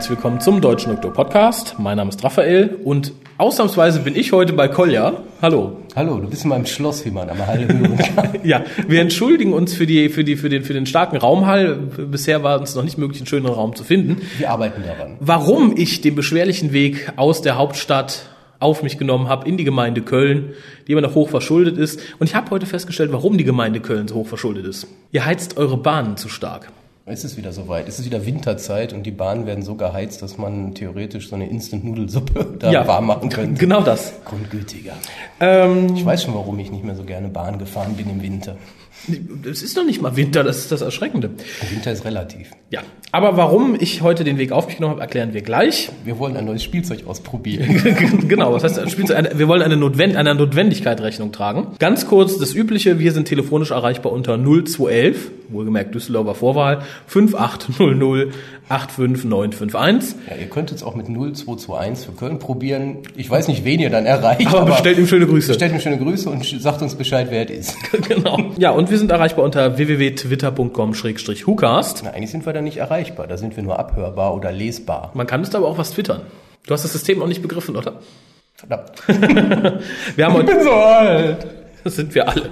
Herzlich willkommen zum Deutschen Doktor Podcast. Mein Name ist Raphael und ausnahmsweise bin ich heute bei Kolja. Hallo. Hallo, du bist in meinem Schloss, wie man am Hall. Ja, wir entschuldigen uns für die für die für den für den starken Raumhall. Bisher war uns noch nicht möglich, einen schöneren Raum zu finden. Wir arbeiten daran. Warum ich den beschwerlichen Weg aus der Hauptstadt auf mich genommen habe in die Gemeinde Köln, die immer noch hoch verschuldet ist. Und ich habe heute festgestellt, warum die Gemeinde Köln so hoch verschuldet ist. Ihr heizt eure Bahnen zu stark. Es ist wieder soweit. Es ist wieder Winterzeit und die Bahnen werden so geheizt, dass man theoretisch so eine Instant-Nudelsuppe da warm machen könnte. Genau das. Grundgültiger. Ähm, Ich weiß schon, warum ich nicht mehr so gerne Bahn gefahren bin im Winter. Es ist doch nicht mal Winter, das ist das Erschreckende. Winter ist relativ. Ja, aber warum ich heute den Weg auf mich genommen habe, erklären wir gleich. Wir wollen ein neues Spielzeug ausprobieren. genau, was heißt Spielzeug? Wir wollen eine, Notwend einer Notwendigkeit Rechnung tragen. Ganz kurz das Übliche, wir sind telefonisch erreichbar unter 0211, wohlgemerkt Düsseldorfer Vorwahl, 5800 85951. ja, ihr könnt es auch mit 0221 für Köln probieren. Ich weiß nicht, wen ihr dann erreicht. Aber bestellt ihm schöne Grüße. Stellt ihm schöne Grüße und sagt uns Bescheid, wer es ist. genau. Ja, und wir sind erreichbar unter www.twitter.com-hucast. Na, eigentlich sind wir da nicht erreichbar. Da sind wir nur abhörbar oder lesbar. Man kann es aber auch was twittern. Du hast das System noch nicht begriffen, oder? Verdammt. Wir haben heute so alt. Das sind wir alle.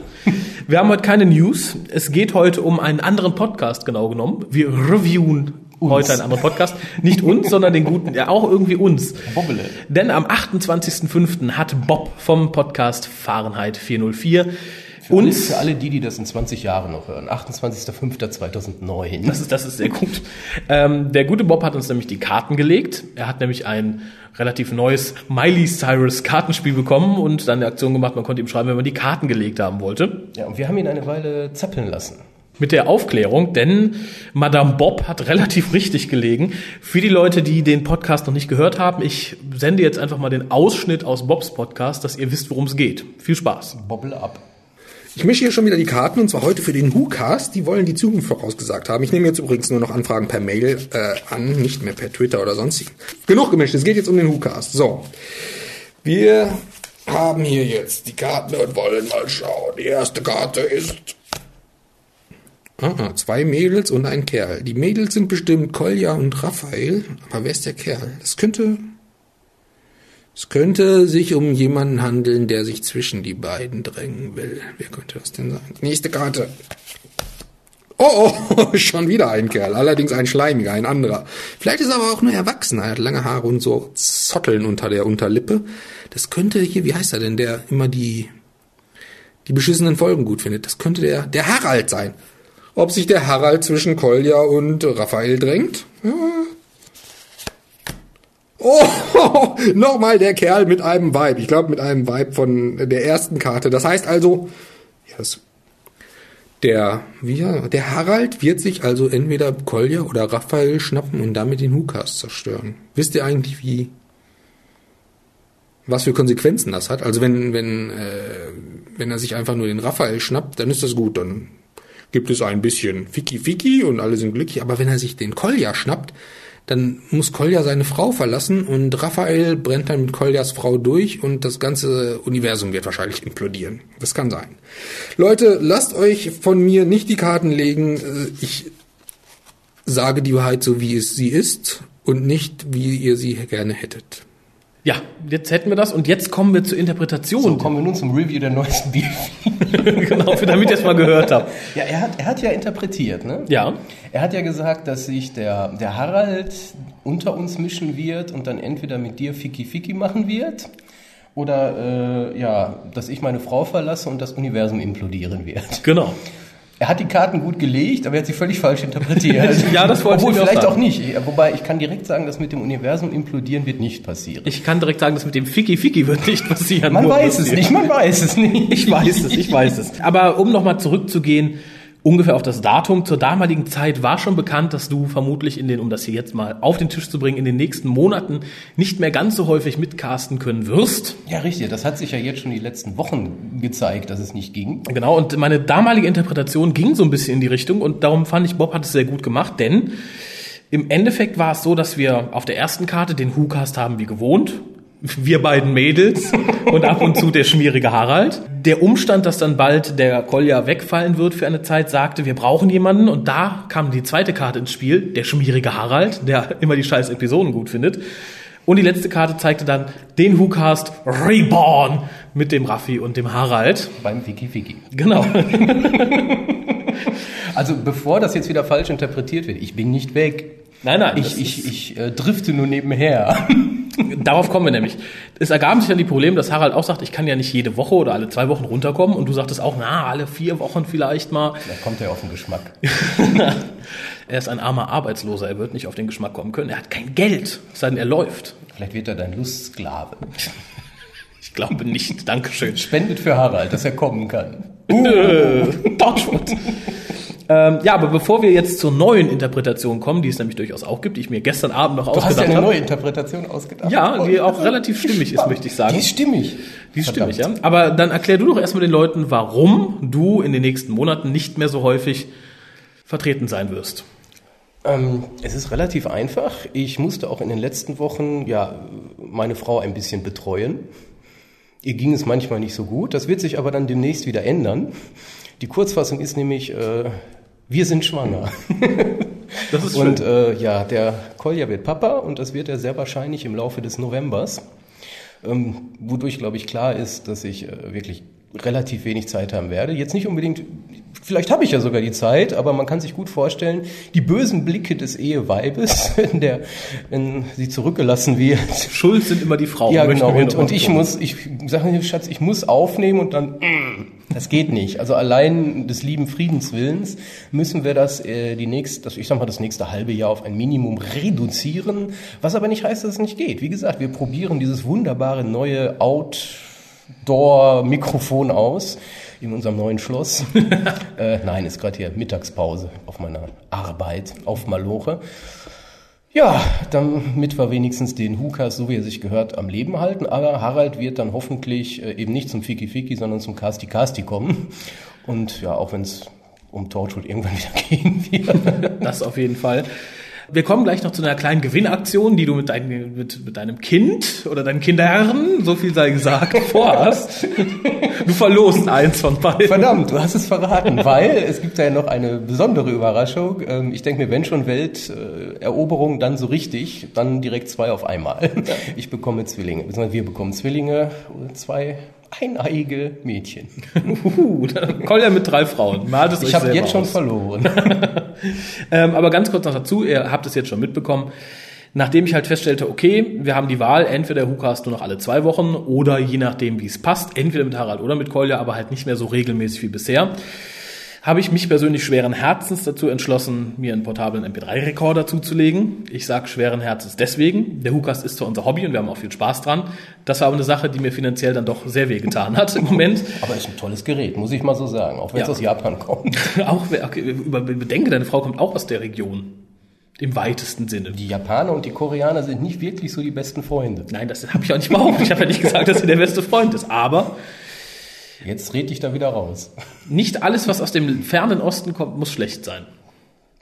Wir haben heute keine News. Es geht heute um einen anderen Podcast, genau genommen. Wir reviewen heute einen anderen Podcast. Nicht uns, sondern den guten, ja auch irgendwie uns. Bobbele. Denn am 28.05. hat Bob vom Podcast Fahrenheit 404 Und uns für alle die, die das in 20 Jahren noch hören. 28.05.2009. Das ist, das ist sehr gut. Ähm, der gute Bob hat uns nämlich die Karten gelegt. Er hat nämlich ein relativ neues Miley Cyrus Kartenspiel bekommen und dann eine Aktion gemacht, man konnte ihm schreiben, wenn man die Karten gelegt haben wollte. Ja, und wir haben ihn eine Weile zappeln lassen. Mit der Aufklärung, denn Madame Bob hat relativ richtig gelegen. Für die Leute, die den Podcast noch nicht gehört haben, ich sende jetzt einfach mal den Ausschnitt aus Bobs Podcast, dass ihr wisst, worum es geht. Viel Spaß. Bobble ab. Ich mische hier schon wieder die Karten und zwar heute für den WhoCast. Die wollen die Zukunft vorausgesagt haben. Ich nehme jetzt übrigens nur noch Anfragen per Mail äh, an, nicht mehr per Twitter oder sonstigen. Genug gemischt, es geht jetzt um den WhoCast. So. Wir haben hier jetzt die Karten und wollen mal schauen. Die erste Karte ist. Ah, zwei Mädels und ein Kerl. Die Mädels sind bestimmt Kolja und Raphael. Aber wer ist der Kerl? Das könnte es könnte sich um jemanden handeln, der sich zwischen die beiden drängen will. Wer könnte das denn sein? Nächste Karte. Oh, oh, schon wieder ein Kerl. Allerdings ein schleimiger, ein anderer. Vielleicht ist er aber auch nur erwachsen. Er hat lange Haare und so Zotteln unter der Unterlippe. Das könnte hier, wie heißt er denn, der immer die, die beschissenen Folgen gut findet. Das könnte der, der Harald sein. Ob sich der Harald zwischen Kolja und Raphael drängt? Ja, Oh, nochmal der Kerl mit einem Vibe. Ich glaube, mit einem Vibe von der ersten Karte. Das heißt also, das, der, wie, der Harald wird sich also entweder Kolja oder Raphael schnappen und damit den Hukas zerstören. Wisst ihr eigentlich, wie, was für Konsequenzen das hat? Also wenn, wenn, äh, wenn er sich einfach nur den Raphael schnappt, dann ist das gut. Dann gibt es ein bisschen Fiki-Fiki und alle sind glücklich. Aber wenn er sich den Kolja schnappt, dann muss Kolja seine Frau verlassen und Raphael brennt dann mit Koljas Frau durch und das ganze Universum wird wahrscheinlich implodieren. Das kann sein. Leute, lasst euch von mir nicht die Karten legen. Äh, Ich sage die Wahrheit so, wie es sie ist und nicht, wie ihr sie gerne hättet. Ja, jetzt hätten wir das und jetzt kommen wir zur Interpretation. So, kommen wir nun zum Review der neuesten Bier. genau, für damit ihr es mal gehört habt. Ja, er hat, er hat ja interpretiert, ne? Ja. Er hat ja gesagt, dass sich der, der Harald unter uns mischen wird und dann entweder mit dir Fiki Fiki machen wird oder äh, ja, dass ich meine Frau verlasse und das Universum implodieren wird. Genau. Er hat die Karten gut gelegt, aber er hat sie völlig falsch interpretiert. Ja, das wollte ich Obwohl auch vielleicht sagen. auch nicht. Wobei ich kann direkt sagen, das mit dem Universum implodieren wird nicht passieren. Ich kann direkt sagen, das mit dem Fiki Fiki wird nicht passieren. man weiß es passieren. nicht, man weiß es nicht. Ich weiß es, ich weiß es. Aber um nochmal zurückzugehen, ungefähr auf das Datum, zur damaligen Zeit war schon bekannt, dass du vermutlich in den, um das hier jetzt mal auf den Tisch zu bringen, in den nächsten Monaten nicht mehr ganz so häufig mitcasten können wirst. Ja, richtig. Das hat sich ja jetzt schon die letzten Wochen gezeigt, dass es nicht ging. Genau, und meine damalige Interpretation ging so ein bisschen in die Richtung und darum fand ich, Bob hat es sehr gut gemacht, denn im Endeffekt war es so, dass wir auf der ersten Karte den WhoCast haben wie gewohnt. Wir beiden Mädels und ab und zu der schmierige Harald. Der Umstand, dass dann bald der Kolja wegfallen wird für eine Zeit, sagte, wir brauchen jemanden und da kam die zweite Karte ins Spiel, der schmierige Harald, der immer die scheiß Episoden gut findet. Und die letzte Karte zeigte dann den WhoCast Reborn mit dem Raffi und dem Harald. Beim Wiki Wiki. Genau. Also bevor das jetzt wieder falsch interpretiert wird, ich bin nicht weg. Nein, nein. Ich, ich, ich äh, drifte nur nebenher. Darauf kommen wir nämlich. Es ergaben sich dann die Probleme, dass Harald auch sagt, ich kann ja nicht jede Woche oder alle zwei Wochen runterkommen. Und du sagtest auch, na, alle vier Wochen vielleicht mal. Da kommt er auf den Geschmack. Er ist ein armer Arbeitsloser, er wird nicht auf den Geschmack kommen können. Er hat kein Geld, es sei denn, er läuft. Vielleicht wird er dein Lustsklave. Ich glaube nicht. Dankeschön. Spendet für Harald, dass er kommen kann. Nö, Torchwood. Ähm, ja, aber bevor wir jetzt zur neuen Interpretation kommen, die es nämlich durchaus auch gibt, die ich mir gestern Abend noch Du hast ja ausgedacht eine habe. neue Interpretation ausgedacht. Ja, die auch Oh, relativ stimmig ist, möchte ich sagen. Die ist stimmig. Die ist Verdammt. stimmig, ja. Aber dann erklär du doch erstmal den Leuten, warum du in den nächsten Monaten nicht mehr so häufig vertreten sein wirst. Ähm, es ist relativ einfach. Ich musste auch in den letzten Wochen ja meine Frau ein bisschen betreuen. Ihr ging es manchmal nicht so gut. Das wird sich aber dann demnächst wieder ändern. Die Kurzfassung ist nämlich, äh, wir sind schwanger. Das ist Und äh, ja, der Kolja wird Papa und das wird er sehr wahrscheinlich im Laufe des Novembers. Ähm, wodurch, glaube ich, klar ist, dass ich äh, wirklich relativ wenig Zeit haben werde. Jetzt nicht unbedingt, vielleicht habe ich ja sogar die Zeit, aber man kann sich gut vorstellen, die bösen Blicke des Eheweibes, wenn, der, wenn sie zurückgelassen wird. Schuld sind immer die Frauen. Ja, genau. Und, und ich muss, ich sage Schatz, ich muss aufnehmen und dann, das geht nicht. Also allein des lieben Friedenswillens müssen wir das, äh, die nächste, das, ich sag mal, das nächste halbe Jahr auf ein Minimum reduzieren, was aber nicht heißt, dass es nicht geht. Wie gesagt, wir probieren dieses wunderbare neue Outdoor-Mikrofon aus in unserem neuen Schloss. äh, nein, ist gerade hier Mittagspause auf meiner Arbeit auf Maloche. Ja, damit wir wenigstens den Hukas, so wie er sich gehört, am Leben halten. Aber Harald wird dann hoffentlich äh, eben nicht zum Fiki Fiki, sondern zum Casti Casti kommen. Und ja, auch wenn es um Torchwood irgendwann wieder gehen wird. Das auf jeden Fall. Wir kommen gleich noch zu einer kleinen Gewinnaktion, die du mit, dein, mit, mit deinem Kind oder deinen Kindern, so viel sei gesagt, vorhast. Du verlost eins von beiden. Verdammt, du hast es verraten, weil es gibt ja noch eine besondere Überraschung. Ähm, Ich denke mir, wenn schon Welteroberung, dann so richtig, dann direkt zwei auf einmal. Ich bekomme Zwillinge, beziehungsweise wir bekommen Zwillinge, zwei eineige Mädchen. Uh, Kolja mit drei Frauen. Malt es euch Ich habe jetzt schon verloren. Ähm, aber ganz kurz noch dazu, ihr habt es jetzt schon mitbekommen. Nachdem ich halt feststellte, okay, wir haben die Wahl, entweder Hukas nur noch alle zwei Wochen oder je nachdem, wie es passt, entweder mit Harald oder mit Kolja, aber halt nicht mehr so regelmäßig wie bisher, habe ich mich persönlich schweren Herzens dazu entschlossen, mir einen portablen MP3-Rekorder zuzulegen. Ich sage schweren Herzens deswegen. Der Hukas ist zwar unser Hobby und wir haben auch viel Spaß dran. Das war aber eine Sache, die mir finanziell dann doch sehr weh getan hat im Moment. Aber ist ein tolles Gerät, muss ich mal so sagen, auch wenn es Ja. aus Japan kommt. auch, okay, bedenke, deine Frau kommt auch aus der Region. Im weitesten Sinne. Die Japaner und die Koreaner sind nicht wirklich so die besten Freunde. Nein, das habe ich auch nicht behauptet. Ich habe ja nicht gesagt, dass sie der beste Freund ist. Aber Jetzt red ich da wieder raus. nicht alles, was aus dem fernen Osten kommt, muss schlecht sein.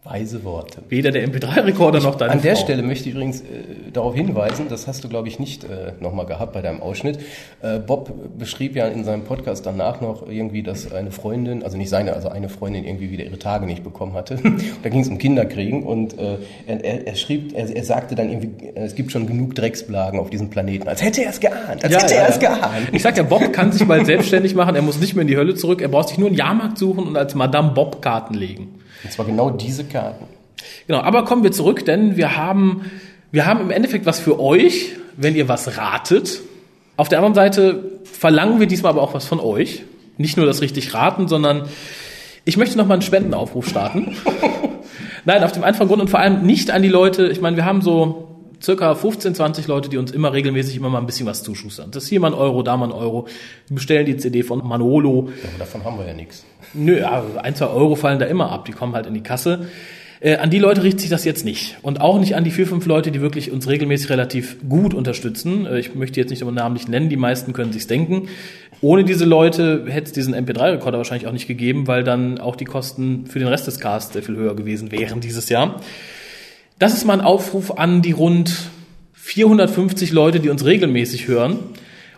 Weise Worte. Weder der MP3-Rekorder noch deine An der Frau. Stelle möchte ich übrigens äh, darauf hinweisen, das hast du, glaube ich, nicht äh, nochmal gehabt bei deinem Ausschnitt. Äh, Bob beschrieb ja in seinem Podcast danach noch irgendwie, dass eine Freundin, also nicht seine, also eine Freundin irgendwie wieder ihre Tage nicht bekommen hatte. da ging es um Kinderkriegen und äh, er, er, er schrieb, er, er sagte dann irgendwie, äh, es gibt schon genug Drecksblagen auf diesem Planeten, als hätte er es geahnt, als hätte er es geahnt. Ich sag ja, Bob kann sich bald selbstständig machen. Er muss nicht mehr in die Hölle zurück. Er braucht sich nur einen Jahrmarkt suchen und als Madame Bob Karten legen. Und zwar genau diese Karten. Genau, aber kommen wir zurück, denn wir haben, wir haben im Endeffekt was für euch, wenn ihr was ratet. Auf der anderen Seite verlangen wir diesmal aber auch was von euch. Nicht nur das richtig raten, sondern ich möchte noch mal einen Spendenaufruf starten. Nein, auf dem einfachen Grund und vor allem nicht an die Leute. Ich meine, wir haben so circa 15, 20 Leute, die uns immer regelmäßig immer mal ein bisschen was zuschustern. Das ist hier mal ein Euro, da mal ein Euro. Die bestellen die CD von Manolo. Ja, aber davon haben wir ja nichts. Nö, ja, ein, zwei Euro fallen da immer ab, die kommen halt in die Kasse. Äh, an die Leute richtet sich das jetzt nicht. Und auch nicht an die vier, fünf Leute, die wirklich uns regelmäßig relativ gut unterstützen. Äh, ich möchte jetzt nicht immer namentlich nennen, die meisten können sich's denken. Ohne diese Leute hätte es diesen MP3-Rekorder wahrscheinlich auch nicht gegeben, weil dann auch die Kosten für den Rest des Casts sehr viel höher gewesen wären dieses Jahr. Das ist mal ein Aufruf an die rund 450 Leute, die uns regelmäßig hören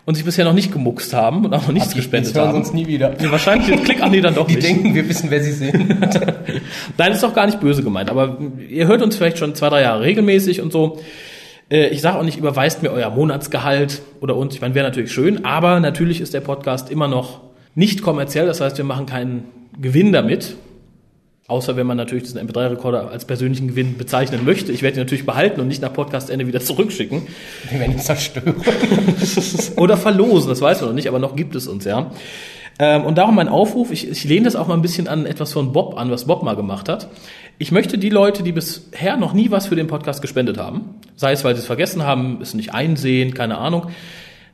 und sich bisher noch nicht gemuckst haben und auch noch nichts gespendet hören haben. uns nie wieder. Ja, wahrscheinlich klicken die dann doch Die nicht. denken, wir wissen, wer sie sind. Nein, ist doch gar nicht böse gemeint, aber ihr hört uns vielleicht schon zwei, drei Jahre regelmäßig und so. Äh, Ich sage auch nicht, überweist mir euer Monatsgehalt oder uns. Ich meine, wäre natürlich schön, aber natürlich ist der Podcast immer noch nicht kommerziell. Das heißt, wir machen keinen Gewinn damit. Außer wenn man natürlich diesen MP3-Rekorder als persönlichen Gewinn bezeichnen möchte. Ich werde ihn natürlich behalten und nicht nach Podcastende wieder zurückschicken. Wir werden ihn zerstören. Oder verlosen, das weiß man noch nicht, aber noch gibt es uns, ja. Ähm, und darum mein Aufruf, ich, ich lehne das auch mal ein bisschen an etwas von Bob an, was Bob mal gemacht hat. Ich möchte die Leute, die bisher noch nie was für den Podcast gespendet haben, sei es, weil sie es vergessen haben, es nicht einsehen, keine Ahnung,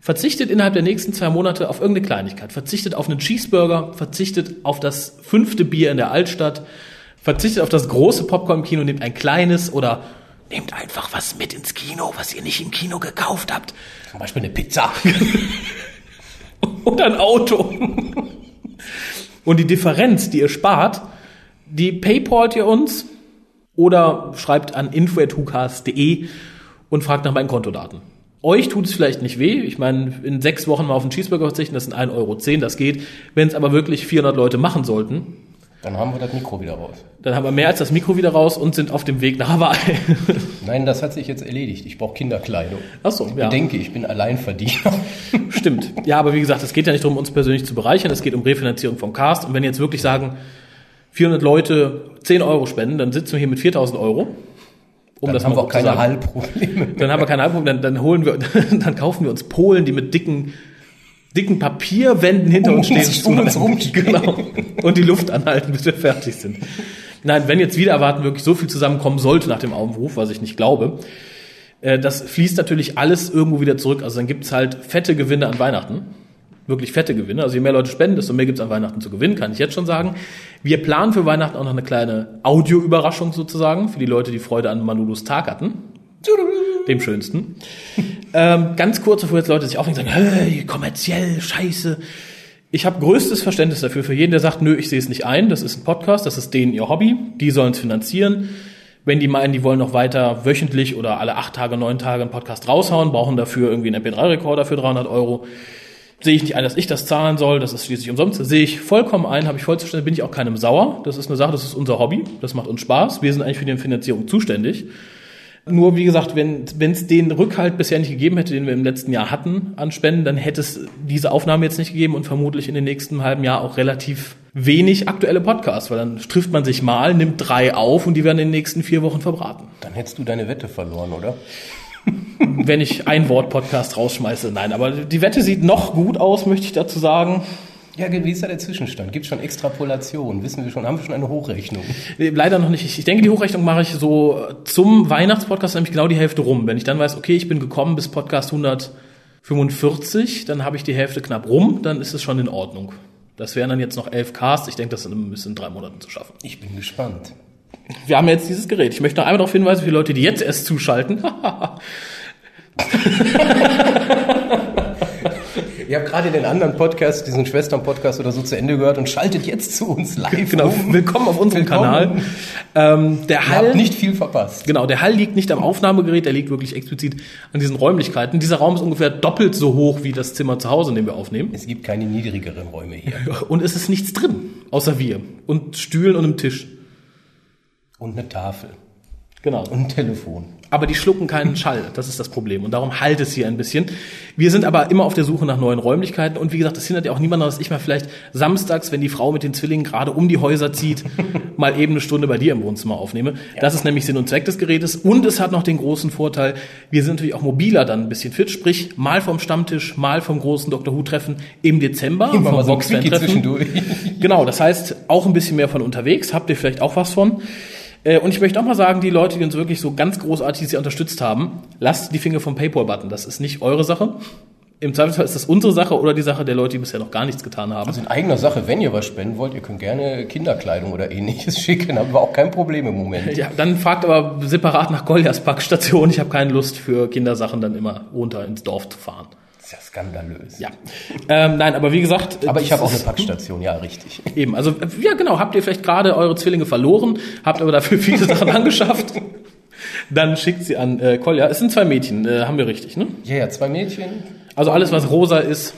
verzichtet innerhalb der nächsten zwei Monate auf irgendeine Kleinigkeit, verzichtet auf einen Cheeseburger, verzichtet auf das fünfte Bier in der Altstadt, verzichtet auf das große Popcorn im Kino, nehmt ein kleines oder nehmt einfach was mit ins Kino, was ihr nicht im Kino gekauft habt. Zum Beispiel eine Pizza. oder ein Auto. Und die Differenz, die ihr spart, die paypalt ihr uns oder schreibt an info.hucast.de und fragt nach meinen Kontodaten. Euch tut es vielleicht nicht weh. Ich meine, in sechs Wochen mal auf einen Cheeseburger verzichten, das sind 1,10 Euro, das geht. Wenn es aber wirklich 400 Leute machen sollten, Dann haben wir das Mikro wieder raus. dann haben wir mehr als das Mikro wieder raus und sind auf dem Weg nach Hawaii. Nein, das hat sich jetzt erledigt. Ich brauche Kinderkleidung. Achso, ja. Ich denke, ich bin Alleinverdiener. Stimmt. Ja, aber wie gesagt, es geht ja nicht darum, uns persönlich zu bereichern, es geht um Refinanzierung vom Cast. Und wenn jetzt wirklich sagen, 400 Leute 10 Euro spenden, dann sitzen wir hier mit 4000 Euro. Um Dann das haben wir auch keine sagen. Halbprobleme. Dann haben wir keine Halbpunkt, dann, dann holen wir, dann kaufen wir uns Polen, die mit dicken, dicken Papierwänden hinter uns Um stehen. sich um uns. Genau. Und die Luft anhalten, bis wir fertig sind. Nein, wenn jetzt wieder erwarten wirklich so viel zusammenkommen sollte nach dem Aufruf, was ich nicht glaube, äh, das fließt natürlich alles irgendwo wieder zurück. Also dann gibt's halt fette Gewinne an Weihnachten. Wirklich fette Gewinne. Also je mehr Leute spenden, desto mehr gibt's an Weihnachten zu gewinnen, kann ich jetzt schon sagen. Wir planen für Weihnachten auch noch eine kleine Audioüberraschung sozusagen, für die Leute, die Freude an Manulus Tag hatten. Dem schönsten. ähm, ganz kurz, bevor jetzt Leute sich und sagen, hey, kommerziell, scheiße. Ich habe größtes Verständnis dafür, für jeden, der sagt, nö, ich sehe es nicht ein, das ist ein Podcast, das ist denen ihr Hobby, die sollen es finanzieren. Wenn die meinen, die wollen noch weiter wöchentlich oder alle acht Tage, neun Tage einen Podcast raushauen, brauchen dafür irgendwie einen MP3-Rekorder für 300 Euro, sehe ich nicht ein, dass ich das zahlen soll, das ist schließlich umsonst. Sehe ich vollkommen ein, habe ich voll Verständnis, bin ich auch keinem sauer. Das ist eine Sache, das ist unser Hobby, das macht uns Spaß. Wir sind eigentlich für die Finanzierung zuständig. Nur wie gesagt, wenn es den Rückhalt bisher nicht gegeben hätte, den wir im letzten Jahr hatten an Spenden, dann hätte es diese Aufnahme jetzt nicht gegeben und vermutlich in den nächsten halben Jahr auch relativ wenig aktuelle Podcasts, weil dann trifft man sich mal, nimmt drei auf und die werden in den nächsten vier Wochen verbraten. Dann hättest du deine Wette verloren, oder? Wenn ich ein Wort Podcast rausschmeiße, nein, aber die Wette sieht noch gut aus, möchte ich dazu sagen. Ja, wie ist da der Zwischenstand? Gibt es schon Extrapolation? Wissen wir schon, haben wir schon eine Hochrechnung? Nee, Leider noch nicht. Ich ich denke, die Hochrechnung mache ich so zum Weihnachtspodcast nämlich genau die Hälfte rum. Wenn ich dann weiß, okay, ich bin gekommen bis Podcast 145, dann habe ich die Hälfte knapp rum, dann ist es schon in Ordnung. Das wären dann jetzt noch elf Casts. Ich denke, das ist in drei Monaten zu schaffen. Ich bin gespannt. Wir haben jetzt dieses Gerät. Ich möchte noch einmal darauf hinweisen, für die Leute, die jetzt erst zuschalten. Ihr habt gerade den anderen Podcast, diesen Schwestern-Podcast oder so zu Ende gehört und schaltet jetzt zu uns live. genau. um. Willkommen auf unserem Willkommen. Kanal. Ähm, der Ihr Hall habt nicht viel verpasst. Genau, der Hall liegt nicht am Aufnahmegerät, der liegt wirklich explizit an diesen Räumlichkeiten. Dieser Raum ist ungefähr doppelt so hoch wie das Zimmer zu Hause, in dem wir aufnehmen. Es gibt keine niedrigeren Räume hier. Und es ist nichts drin, außer wir. Und Stühlen und einem Tisch. Und eine Tafel. Genau. Und ein Telefon. Aber die schlucken keinen Schall, das ist das Problem. Und darum halt es hier ein bisschen. Wir sind aber immer auf der Suche nach neuen Räumlichkeiten. Und wie gesagt, das hindert ja auch niemanden, dass ich mal vielleicht samstags, wenn die Frau mit den Zwillingen gerade um die Häuser zieht, mal eben eine Stunde bei dir im Wohnzimmer aufnehme. Das ist nämlich Sinn und Zweck des Gerätes. Und es hat noch den großen Vorteil, wir sind natürlich auch mobiler dann ein bisschen fit. Sprich, mal vom Stammtisch, mal vom großen Dr. Who-Treffen im Dezember. Immer vom mal so ein zwischendurch. Genau, das heißt auch ein bisschen mehr von unterwegs. Habt ihr vielleicht auch was von? Äh, Und ich möchte auch mal sagen, die Leute, die uns wirklich so ganz großartig sehr unterstützt haben, lasst die Finger vom Paypal-Button. Das ist nicht eure Sache. Im Zweifelsfall ist das unsere Sache oder die Sache der Leute, die bisher noch gar nichts getan haben. Also in eigener Sache, wenn ihr was spenden wollt, ihr könnt gerne Kinderkleidung oder ähnliches schicken, haben wir auch kein Problem im Moment. Ja, dann fragt aber separat nach Goljas Packstation. Ich habe keine Lust für Kindersachen dann immer runter ins Dorf zu fahren. Das ist ja skandalös. Ja, ähm, nein, aber wie gesagt, Aber ich habe auch eine Packstation, ja, richtig. Eben, also ja genau, habt ihr vielleicht gerade eure Zwillinge verloren, habt aber dafür viele Sachen angeschafft. Dann schickt sie an äh, Kolja. Es sind zwei Mädchen, äh, haben wir richtig, ne? Ja, ja, zwei Mädchen. Also alles, was rosa ist.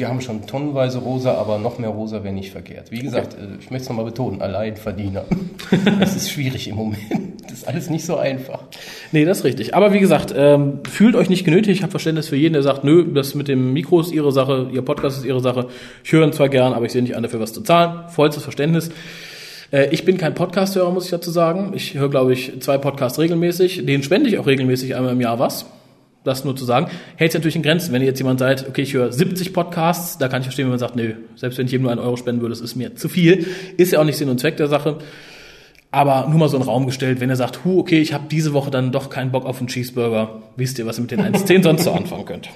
Wir haben schon tonnenweise rosa, aber noch mehr rosa wäre nicht verkehrt. Wie gesagt, äh, ich möchte es nochmal betonen, Alleinverdiener. Das ist schwierig im Moment. Das ist alles nicht so einfach. Nee, das ist richtig. Aber wie gesagt, ähm, fühlt euch nicht genötigt. Ich habe Verständnis für jeden, der sagt, nö, das mit dem Mikro ist ihre Sache, ihr Podcast ist ihre Sache. Ich höre ihn zwar gern, aber ich sehe nicht an, dafür was zu zahlen. Vollstes Verständnis. Äh, ich bin kein Podcast-Hörer, muss ich dazu sagen. Ich höre, glaube ich, zwei Podcasts regelmäßig. Den spende ich auch regelmäßig einmal im Jahr was. Das nur zu sagen. Hält sich natürlich in Grenzen. Wenn ihr jetzt jemand seid, okay, ich höre 70 Podcasts, da kann ich verstehen, wenn man sagt, nö, selbst wenn ich jedem nur einen Euro spenden würde, das ist mir zu viel. Ist ja auch nicht Sinn und Zweck der Sache. Aber nur mal so einen Raum gestellt, wenn ihr sagt, hu, okay, ich habe diese Woche dann doch keinen Bock auf einen Cheeseburger, wisst ihr, was ihr mit den 1,10 sonst so anfangen könnt.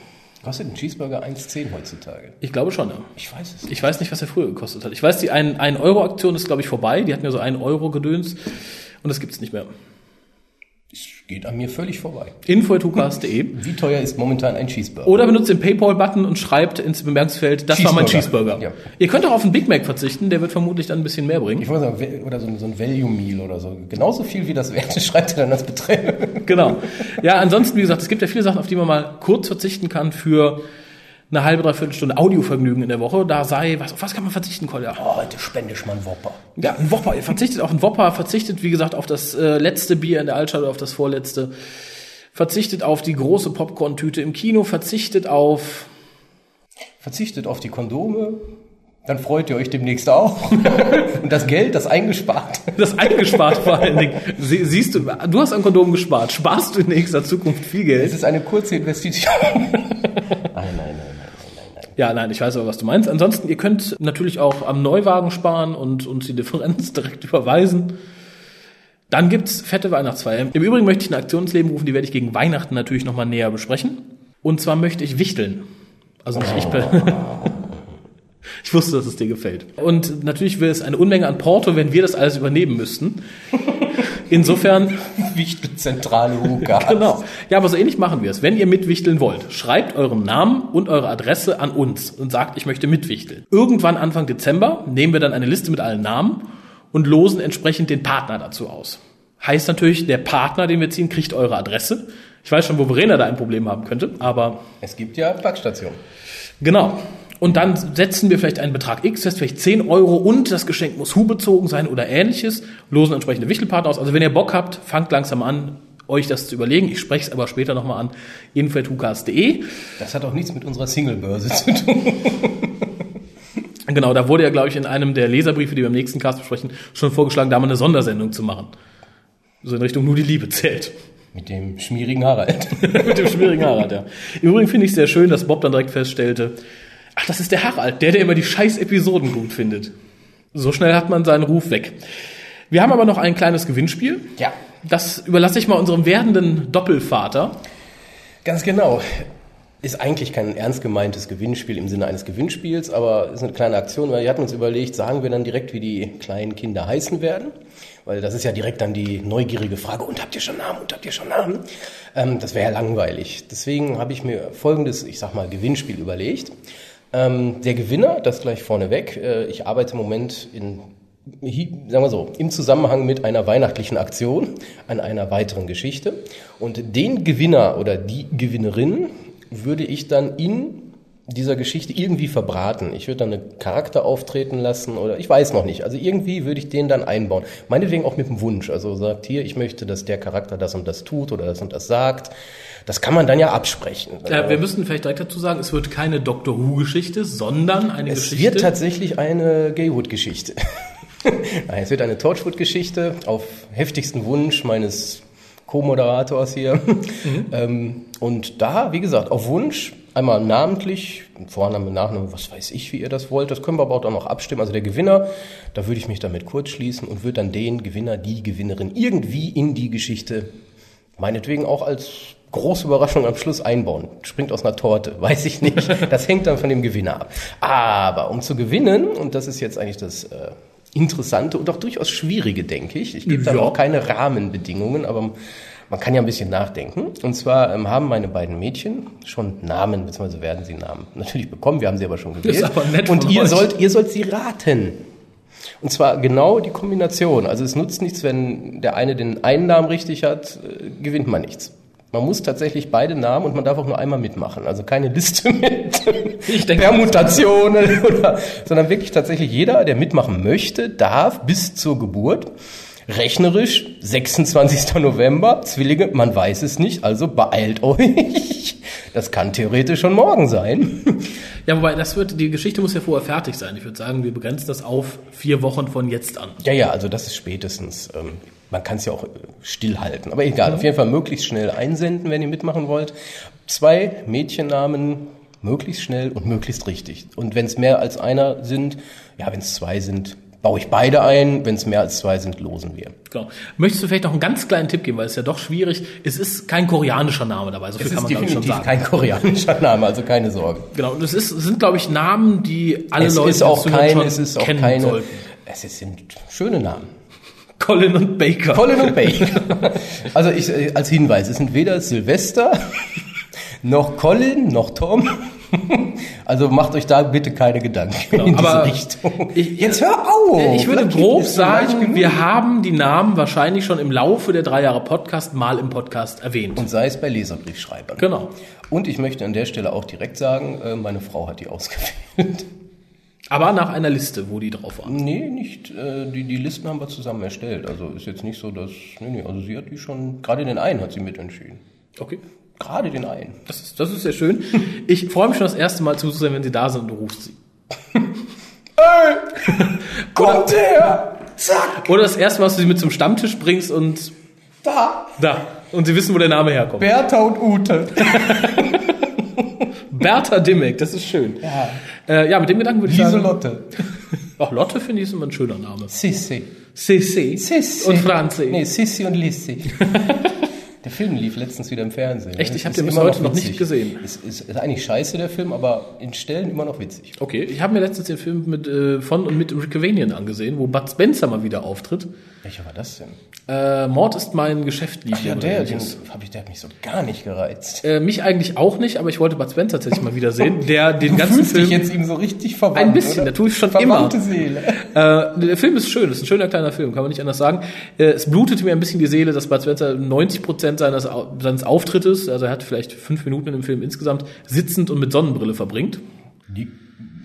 Kostet ein Cheeseburger 1,10 heutzutage? Ich glaube schon, ja. Ich weiß es nicht. Ich weiß nicht, was er früher gekostet hat. Ich weiß, die 1-Euro-Aktion ist, glaube ich, vorbei. Die hatten ja so 1 Euro gedöns. Und das gibt's nicht mehr. Geht an mir völlig vorbei. info.hukas.de Wie teuer ist momentan ein Cheeseburger? Oder benutzt den Paypal-Button und schreibt ins Bemerkungsfeld, das war mein Cheeseburger. Ja. Ihr könnt auch auf einen Big Mac verzichten, der wird vermutlich dann ein bisschen mehr bringen. Ich wollte sagen, oder so, ein- Value Meal oder so. Genauso viel wie das wert ist, schreibt er dann als Beträge. Genau. Ja, ansonsten, wie gesagt, es gibt ja viele Sachen, auf die man mal kurz verzichten kann für eine halbe, dreiviertel Stunde Audiovergnügen in der Woche. Da sei, was, auf was kann man verzichten, Kolja? Oh, heute spende ich mal einen Whopper. Ja, ein Whopper. Ihr verzichtet auf einen Whopper, verzichtet, wie gesagt, auf das äh, letzte Bier in der Altstadt oder auf das vorletzte. Verzichtet auf die große Popcorn-Tüte im Kino, verzichtet auf Verzichtet auf die Kondome, dann freut ihr euch demnächst auch. Und das Geld, das eingespart. das eingespart vor allen Dingen. Sie, siehst du, du hast ein Kondom gespart. Sparst du in nächster Zukunft viel Es Geld? ist eine kurze Investition. Nein, nein, nein, nein, nein, nein, nein. Ja, nein, ich weiß aber, was du meinst. Ansonsten, ihr könnt natürlich auch am Neuwagen sparen und uns die Differenz direkt überweisen. Dann gibt's fette Weihnachtsfeier. Im Übrigen möchte ich eine Aktion ins Leben rufen, die werde ich gegen Weihnachten natürlich nochmal näher besprechen. Und zwar möchte ich wichteln. Also nicht ich Ich wusste, dass es dir gefällt. Und natürlich wäre es eine Unmenge an Porto, wenn wir das alles übernehmen müssten. Insofern Wichtel zentrale Hukas. Genau. Ja, aber so ähnlich machen wir es. Wenn ihr mitwichteln wollt, schreibt euren Namen und eure Adresse an uns und sagt, ich möchte mitwichteln. Irgendwann Anfang Dezember nehmen wir dann eine Liste mit allen Namen und losen entsprechend den Partner dazu aus. Heißt natürlich, der Partner, den wir ziehen, kriegt eure Adresse. Ich weiß schon, wo Verena da ein Problem haben könnte, aber Es gibt ja Packstationen. Genau. Und dann setzen wir vielleicht einen Betrag X fest, vielleicht 10 Euro und das Geschenk muss Hu bezogen sein oder ähnliches, losen entsprechende Wichtelpartner aus. Also wenn ihr Bock habt, fangt langsam an, euch das zu überlegen. Ich spreche es aber später nochmal an info.hukas.de. Das hat auch nichts mit unserer Singlebörse zu tun. Genau, da wurde ja, glaube ich, in einem der Leserbriefe, die wir im nächsten Cast besprechen, schon vorgeschlagen, da mal eine Sondersendung zu machen. So in Richtung nur die Liebe zählt. Mit dem schmierigen Harald. Mit dem schwierigen Harald, ja. Im Übrigen finde ich sehr schön, dass Bob dann direkt feststellte, ach, das ist der Harald, der, der immer die scheiß Episoden gut findet. So schnell hat man seinen Ruf weg. Wir haben aber noch ein kleines Gewinnspiel. Ja, Das überlasse ich mal unserem werdenden Doppelvater. ganz genau. Ist eigentlich kein ernst gemeintes Gewinnspiel im Sinne eines Gewinnspiels, aber ist eine kleine Aktion, weil wir hatten uns überlegt, sagen wir dann direkt, wie die kleinen Kinder heißen werden, weil das ist ja direkt dann die neugierige Frage, und habt ihr schon Namen, und habt ihr schon Namen? Ähm, das wäre ja langweilig. Deswegen habe ich mir folgendes, ich sag mal, Gewinnspiel überlegt. Ähm, der Gewinner, das gleich vorneweg, äh, ich arbeite im Moment in sagen wir so, im Zusammenhang mit einer weihnachtlichen Aktion an einer weiteren Geschichte. Und den Gewinner oder die Gewinnerin würde ich dann in dieser Geschichte irgendwie verbraten. Ich würde dann einen Charakter auftreten lassen oder ich weiß noch nicht. Also irgendwie würde ich den dann einbauen. Meinetwegen auch mit dem Wunsch. Also sagt hier, ich möchte, dass der Charakter das und das tut oder das und das sagt. Das kann man dann ja absprechen. Äh, wir müssen vielleicht direkt dazu sagen, es wird keine Doctor Who-Geschichte, sondern eine Es Geschichte. wird tatsächlich eine Gaywood-Geschichte. Nein, es wird eine Torchwood-Geschichte auf heftigsten Wunsch meines Co-Moderators hier. Ähm, und da, wie gesagt, auf Wunsch, einmal namentlich, Vorname, Nachname, was weiß ich, wie ihr das wollt. Das können wir aber auch noch abstimmen. Also der Gewinner, da würde ich mich damit kurz schließen und würde dann den Gewinner, die Gewinnerin irgendwie in die Geschichte meinetwegen auch als große Überraschung am Schluss einbauen. Springt aus einer Torte, weiß ich nicht. Das hängt dann von dem Gewinner ab. Aber um zu gewinnen, und das ist jetzt eigentlich das äh, Interessante und auch durchaus Schwierige, denke ich. Ich gebe da Ja. auch keine Rahmenbedingungen, aber man kann ja ein bisschen nachdenken. Und zwar ähm, haben meine beiden Mädchen schon Namen, beziehungsweise werden sie Namen natürlich bekommen. Wir haben sie aber schon gewählt. aber nett und ihr euch. sollt, ihr sollt sie raten. Und zwar genau die Kombination. Also es nutzt nichts, wenn der eine den einen Namen richtig hat, äh, gewinnt man nichts. Man muss tatsächlich beide Namen und man darf auch nur einmal mitmachen. Also keine Liste mit Ich denke- Permutationen, oder, sondern wirklich tatsächlich jeder, der mitmachen möchte, darf bis zur Geburt rechnerisch 26. November, Zwillinge, man weiß es nicht, also beeilt euch. Das kann theoretisch schon morgen sein. Ja, wobei das wird, die Geschichte muss ja vorher fertig sein. Ich würde sagen, wir begrenzen das auf vier Wochen von jetzt an. Ja, ja, also das ist spätestens. Ähm, man kann es ja auch äh, stillhalten. Aber egal, auf jeden Fall möglichst schnell einsenden, wenn ihr mitmachen wollt. Zwei Mädchennamen, möglichst schnell und möglichst richtig. Und wenn es mehr als einer sind, ja, wenn es zwei sind, baue ich beide ein. Wenn es mehr als zwei sind, losen wir. Genau. Möchtest du vielleicht noch einen ganz kleinen Tipp geben, weil es ist ja doch schwierig. Es ist kein koreanischer Name dabei, so viel Es kann ist man ich schon definitiv sagen. kein koreanischer Name, also keine Sorge. Genau. Und es ist, sind glaube ich Namen, die alle es Leute ist auch schon es ist auch kennen keine, sollten. es ist- sind schöne Namen. Colin und Baker. Colin und Baker. Also ich, als Hinweis, es sind weder Silvester, noch Colin, noch Tom. Also macht euch da bitte keine Gedanken in diese aber Richtung. ich- Jetzt hör auf! Ich würde grob sagen, wir haben die Namen wahrscheinlich schon im Laufe der drei Jahre Podcast mal im Podcast erwähnt. Und sei es bei Leserbriefschreibern. Genau. Und ich möchte an der Stelle auch direkt sagen, äh, meine Frau hat die ausgewählt. Aber nach einer Liste, wo die drauf waren. Nee, nicht. äh, Die, die Listen haben wir zusammen erstellt. Also ist jetzt nicht so, dass. Nee, nee, also sie hat die schon. Gerade den einen hat sie mitentschieden. Okay. Gerade den einen. Das ist, das ist sehr schön. Ich freue mich schon das erste Mal zuzusehen, wenn sie da sind und du rufst sie. Kommt her! Zack! Oder das erste Mal, dass du sie mit zum Stammtisch bringst und Da! da. Und sie wissen, wo der Name herkommt. Bertha und Ute. Bertha Dimmek, das ist schön. Ja. Äh, ja, mit dem Gedanken würde ich sagen. Lieselotte. Ach, Lotte finde ich ist immer ein schöner Name. Sissi. Sissi. Sissi. Und Franzi. Nee, Sissi und Lissi. Der Film lief letztens wieder im Fernsehen. Echt? Ich hab Ist den bis heute noch witzig. nicht gesehen. Ist, ist, ist eigentlich scheiße, der Film, aber in Stellen immer noch witzig. Okay, ich habe mir letztens den Film mit, äh, von und mit Rick Avanian angesehen, wo Bud Spencer mal wieder auftritt. Welcher war das denn? Äh, Mord ist mein Geschäft, Ach ja, der, den, hab ich, der hat mich so gar nicht gereizt. Äh, mich eigentlich auch nicht, aber ich wollte Bud Spencer tatsächlich mal wieder sehen, der den Du ganzen fühlst Film... dich jetzt ihm so richtig verwandt, Ein bisschen, oder? das tue ich schon Verwandte immer. Seele. Äh, der Film ist schön, ist ein schöner kleiner Film, kann man nicht anders sagen. Äh, es blutete mir ein bisschen die Seele, dass Bud Spencer 90 Prozent seines, seines Auftrittes, also er hat vielleicht fünf Minuten in dem Film insgesamt, sitzend und mit Sonnenbrille verbringt. Die,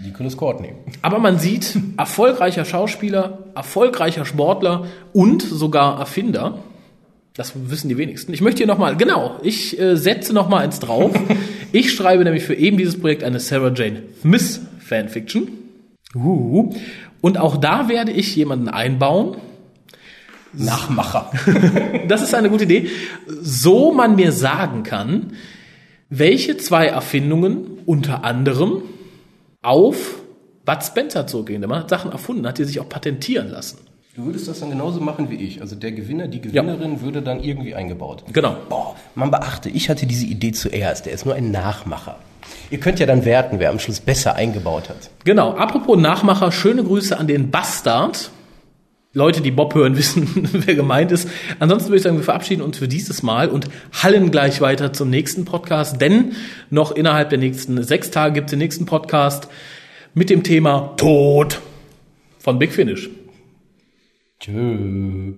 Nicholas Courtney. Aber man sieht, erfolgreicher Schauspieler, erfolgreicher Sportler und sogar Erfinder. Das wissen die wenigsten. Ich möchte hier nochmal, genau, ich äh, setze nochmal eins drauf. Ich schreibe nämlich für eben dieses Projekt eine Sarah Jane Smith Fanfiction. Uh. Und auch da werde ich jemanden einbauen. Nachmacher. Das ist eine gute Idee. So man mir sagen kann, welche zwei Erfindungen unter anderem auf Bud Spencer zurückgehen. Der Mann hat Sachen erfunden, hat die sich auch patentieren lassen. Du würdest das dann genauso machen wie ich. Also der Gewinner, die Gewinnerin würde dann irgendwie eingebaut. Genau. Boah, man beachte, ich hatte diese Idee zuerst. Der ist nur ein Nachmacher. Ihr könnt ja dann werten, wer am Schluss besser eingebaut hat. Genau. Apropos Nachmacher, schöne Grüße an den Bastard. Leute, die Bob hören, wissen, wer gemeint ist. Ansonsten würde ich sagen, wir verabschieden uns für dieses Mal und hallen gleich weiter zum nächsten Podcast, denn noch innerhalb der nächsten sechs Tage gibt es den nächsten Podcast mit dem Thema Tod von Big Finish. Tschö.